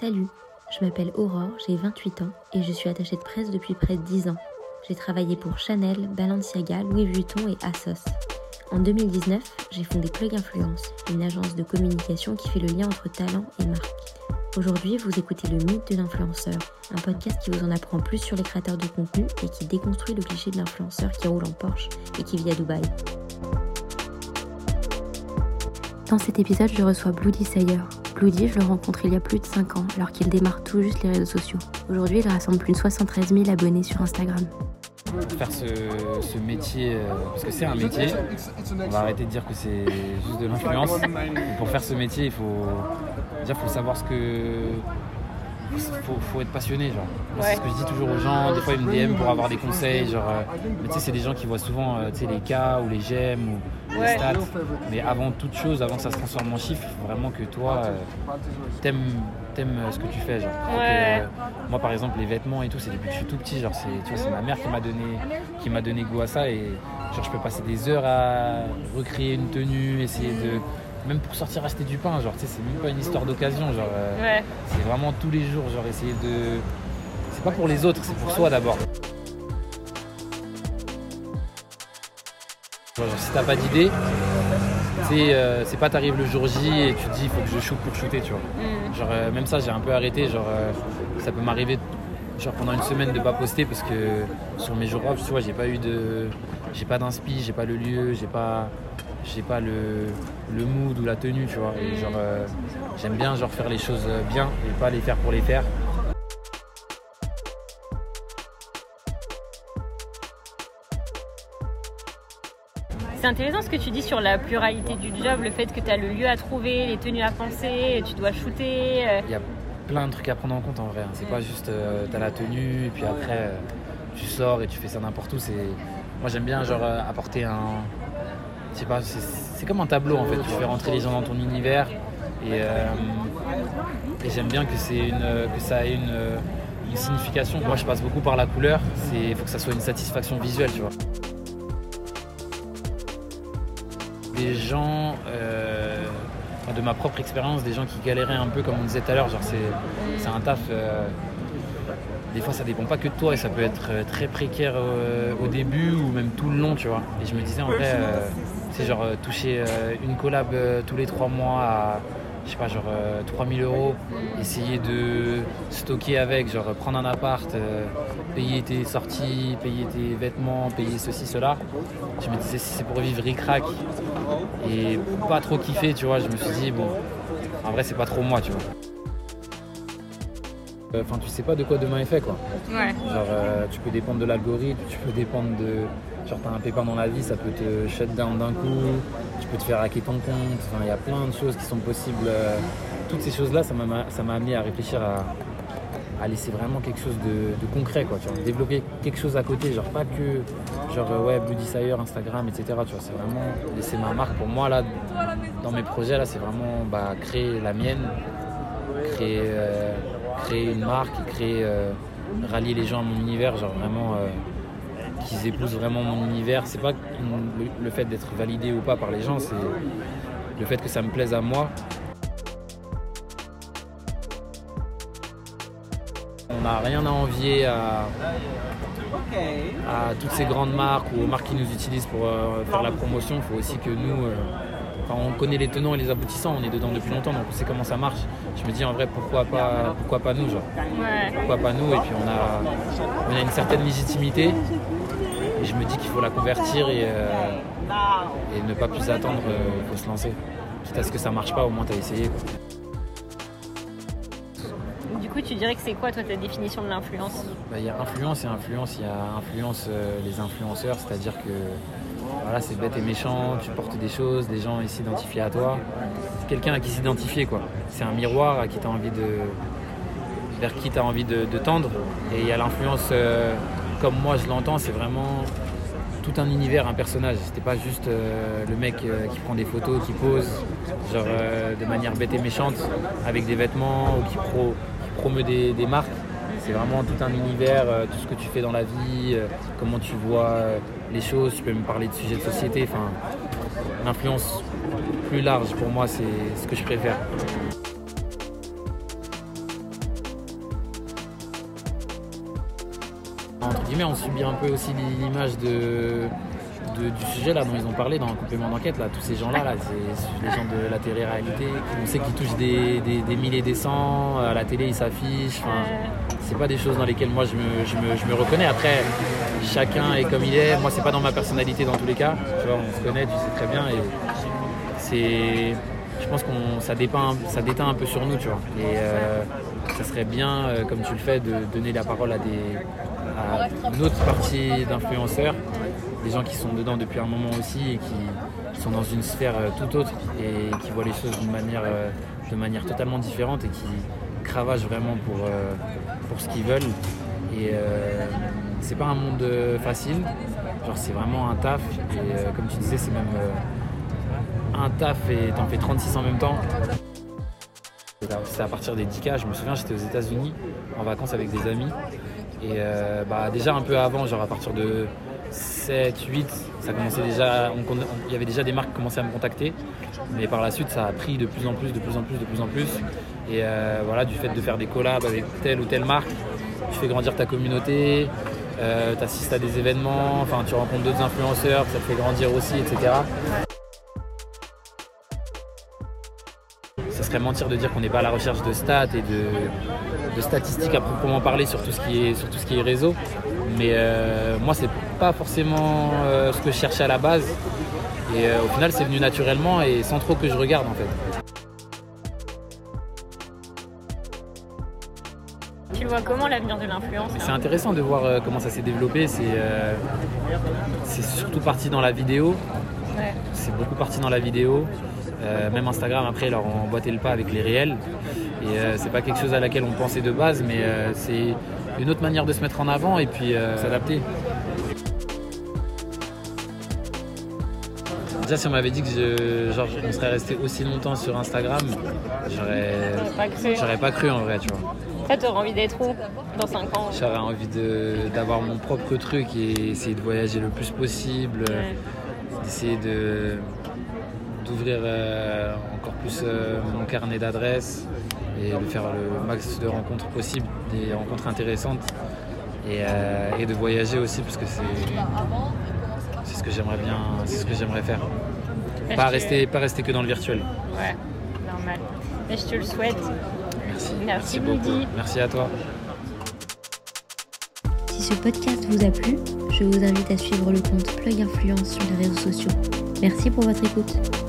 Salut, je m'appelle Aurore, j'ai 28 ans et je suis attachée de presse depuis près de 10 ans. J'ai travaillé pour Chanel, Balenciaga, Louis Vuitton et Asos. En 2019, j'ai fondé Plug Influence, une agence de communication qui fait le lien entre talent et marque. Aujourd'hui, vous écoutez le mythe de l'influenceur, un podcast qui vous en apprend plus sur les créateurs de contenu et qui déconstruit le cliché de l'influenceur qui roule en Porsche et qui vit à Dubaï. Dans cet épisode, je reçois Bloody Sayer. Bloody, je le rencontre il y a plus de 5 ans, alors qu'il démarre tout juste les réseaux sociaux. Aujourd'hui, il rassemble plus de 73 000 abonnés sur Instagram. Faire ce, métier, euh, parce que c'est un métier, on va arrêter de dire que c'est juste de l'influence. Pour faire ce métier, il faut, faut savoir ce que faut, faut être passionné genre. C'est ce que je dis toujours aux gens, des fois ils me DM pour avoir des conseils, genre euh, mais tu sais c'est des gens qui voient souvent euh, les cas ou les j'aime ou les stats. Mais avant toute chose, avant que ça se transforme en chiffre, il faut vraiment que toi euh, t'aimes aimes ce que tu fais genre. moi par exemple les vêtements et tout, c'est depuis que je suis tout petit, genre c'est c'est ma mère qui m'a donné qui m'a donné goût à ça et genre je peux passer des heures à recréer une tenue, essayer de même pour sortir acheter du pain, genre, tu sais, c'est même pas une histoire d'occasion, genre, euh, c'est vraiment tous les jours, genre, essayer de. C'est pas pour les autres, c'est pour soi d'abord. Genre, si t'as pas d'idée, euh, c'est pas t'arrives le jour J et tu te dis il faut que je shoot pour shooter, tu vois. Mm. Genre, euh, même ça, j'ai un peu arrêté, genre, ça peut m'arriver genre pendant une semaine de pas poster parce que sur mes jours off, tu vois, j'ai pas eu de. J'ai pas d'inspi, j'ai pas le lieu, j'ai pas j'ai pas le, le, mood ou la tenue, tu vois. Et genre, euh, j'aime bien genre faire les choses bien et pas les faire pour les faire. C'est intéressant ce que tu dis sur la pluralité du job, le fait que tu as le lieu à trouver, les tenues à penser, tu dois shooter. Euh. Il y a plein de trucs à prendre en compte en vrai. Hein. C'est pas juste euh, tu as la tenue et puis après tu sors et tu fais ça n'importe où. Moi j'aime bien genre apporter un, pas, c'est comme un tableau en fait. Tu fais rentrer les gens dans ton univers et, euh, j'aime bien que, une, que ça ait une, signification. Moi, je passe beaucoup par la couleur. Il faut que ça soit une satisfaction visuelle, tu vois. Des gens, euh, de ma propre expérience, des gens qui galéraient un peu, comme on disait tout à l'heure, genre c'est un taf. Euh, des fois, ça dépend pas que de toi et ça peut être très précaire au début ou même tout le long, tu vois. Et je me disais en vrai c'est genre euh, toucher euh, une collab euh, tous les trois mois à je sais pas, genre 3000 euros, essayer de stocker avec, genre prendre un appart, payer tes sorties, payer tes vêtements, payer ceci, cela. Je me disais, si c'est pour vivre ric-rac et pas trop kiffer, tu vois, je me suis dit, bon, en vrai, c'est pas trop moi, tu vois. Enfin, tu sais pas de quoi demain est fait, quoi. Genre, tu peux dépendre de l'algorithme, tu peux dépendre de, Genre t'as un pépin dans la vie, ça peut te shut down d'un coup, tu peux te faire hacker ton compte, enfin il y a plein de choses qui sont possibles. Toutes ces choses-là, ça m'a amené à réfléchir à, laisser vraiment quelque chose de, concret, quoi, tu vois, développer quelque chose à côté, genre pas que genre ouais Sire, Instagram, etc. Tu vois, c'est vraiment laisser ma marque pour moi là dans mes projets là, c'est vraiment bah, créer la mienne, créer, euh, créer une marque, créer euh, rallier les gens à mon univers, genre vraiment euh, qu'ils épousent vraiment mon univers. C'est pas le, fait d'être validé ou pas par les gens, c'est le fait que ça me plaise à moi. On n'a rien à envier à, toutes ces grandes marques ou aux marques qui nous utilisent pour euh, faire la promotion. Il faut aussi que nous, on connaît les tenants et les aboutissants, on est dedans depuis longtemps, donc on sait comment ça marche. Je me dis en vrai, pourquoi pas, pourquoi pas nous, genre. Pourquoi pas nous Et puis on a, on a une certaine légitimité et je me dis qu'il faut la convertir et, euh, et ne pas plus attendre, il euh, faut se lancer. Quitte à ce que ça marche pas, au moins tu as essayé. Du coup, tu dirais que c'est quoi toi ta définition de l'influence? Bah, Il y a influence et influence. Il y a influence euh, les influenceurs, c'est-à-dire que voilà, c'est bête et méchant, tu portes des choses, des gens s'identifient à toi. C'est quelqu'un à qui s'identifier quoi. C'est un miroir à qui envie de vers qui tu as envie de, tendre. Et il y a l'influence comme moi je l'entends, c'est vraiment tout un univers, un personnage. C'était pas juste euh, le mec euh, qui prend des photos, qui pose, genre euh, de manière bête et méchante, avec des vêtements ou qui, promeut des, marques c'est vraiment tout un univers, euh, tout ce que tu fais dans la vie, euh, comment tu vois euh, les choses. Tu peux me parler de sujets de société. Enfin, l'influence plus large pour moi, c'est ce que je préfère. Entre guillemets, on subit un peu aussi l'image de, du sujet là dont ils ont parlé dans le complément d'enquête là tous ces gens là, là c'est les gens de la télé-réalité on sait qu'ils touchent des, des, des milliers des cents à la télé ils s'affichent c'est pas des choses dans lesquelles moi je me, je me, reconnais. Après, chacun est comme il est, moi c'est pas dans ma personnalité dans tous les cas, tu vois, on se connaît, tu sais très bien et c'est je pense qu'on ça dépeint, ça déteint un peu sur nous, tu vois. Et euh, ça serait bien, euh, comme tu le fais, de donner la parole à des à une autre partie d'influenceurs, des gens qui sont dedans depuis un moment aussi et qui sont dans une sphère euh, tout autre et qui voient les choses manière, de manière totalement différente et qui cravagent vraiment pour, pour ce qu'ils veulent. Et c'est pas un monde facile, genre c'est vraiment un taf et comme tu disais c'est même un taf et t'en fais 36 en même temps. C'était à partir des 10K, je me souviens, j'étais aux États-Unis en vacances avec des amis. Et euh, bah, déjà un peu avant, genre à partir de 7, 8, ça commençait déjà, il y avait déjà des marques qui commençaient à me contacter. Mais par la suite, ça a pris de plus en plus, de plus en plus, de plus en plus. Et euh, voilà, du fait de faire des collabs avec telle ou telle marque, tu fais grandir ta communauté, euh, tu assistes à des événements, enfin tu rencontres d'autres influenceurs, ça te fait grandir aussi, etc. mentir de dire qu'on n'est pas à la recherche de stats et de, statistiques à proprement parler sur tout ce qui est, sur tout ce qui est réseau. Mais euh, moi, c'est pas forcément euh, ce que je cherchais à la base. Et au final, c'est venu naturellement et sans trop que je regarde en fait. Tu vois comment l'avenir de l'influence C'est intéressant de voir comment ça s'est développé. C'est surtout parti dans la vidéo. C'est beaucoup parti dans la vidéo. Euh, même Instagram, après, leur ont emboîté le pas avec les réels. Et euh, c'est pas quelque chose à laquelle on pensait de base, mais euh, c'est une autre manière de se mettre en avant et puis s'adapter. Déjà, si on m'avait dit que je, serait resté aussi longtemps sur Instagram, j'aurais pas, cru en vrai, tu vois. Tu t'aurais envie d'être où dans 5 ans J'aurais envie d'avoir mon propre truc et essayer de voyager le plus possible, d'essayer de d'ouvrir euh, encore plus euh, mon carnet d'adresses et de faire le max de rencontres possibles, des rencontres intéressantes et, euh, de voyager aussi parce que c'est c'est ce que j'aimerais bien, c'est ce que j'aimerais faire. Pas rester, pas rester que dans le virtuel. Ouais, normal. Mais je te le souhaite. Merci. Merci, beaucoup. Merci à toi. Si ce podcast vous a plu, je vous invite à suivre le compte Plug Influence sur les réseaux sociaux. Merci pour votre écoute.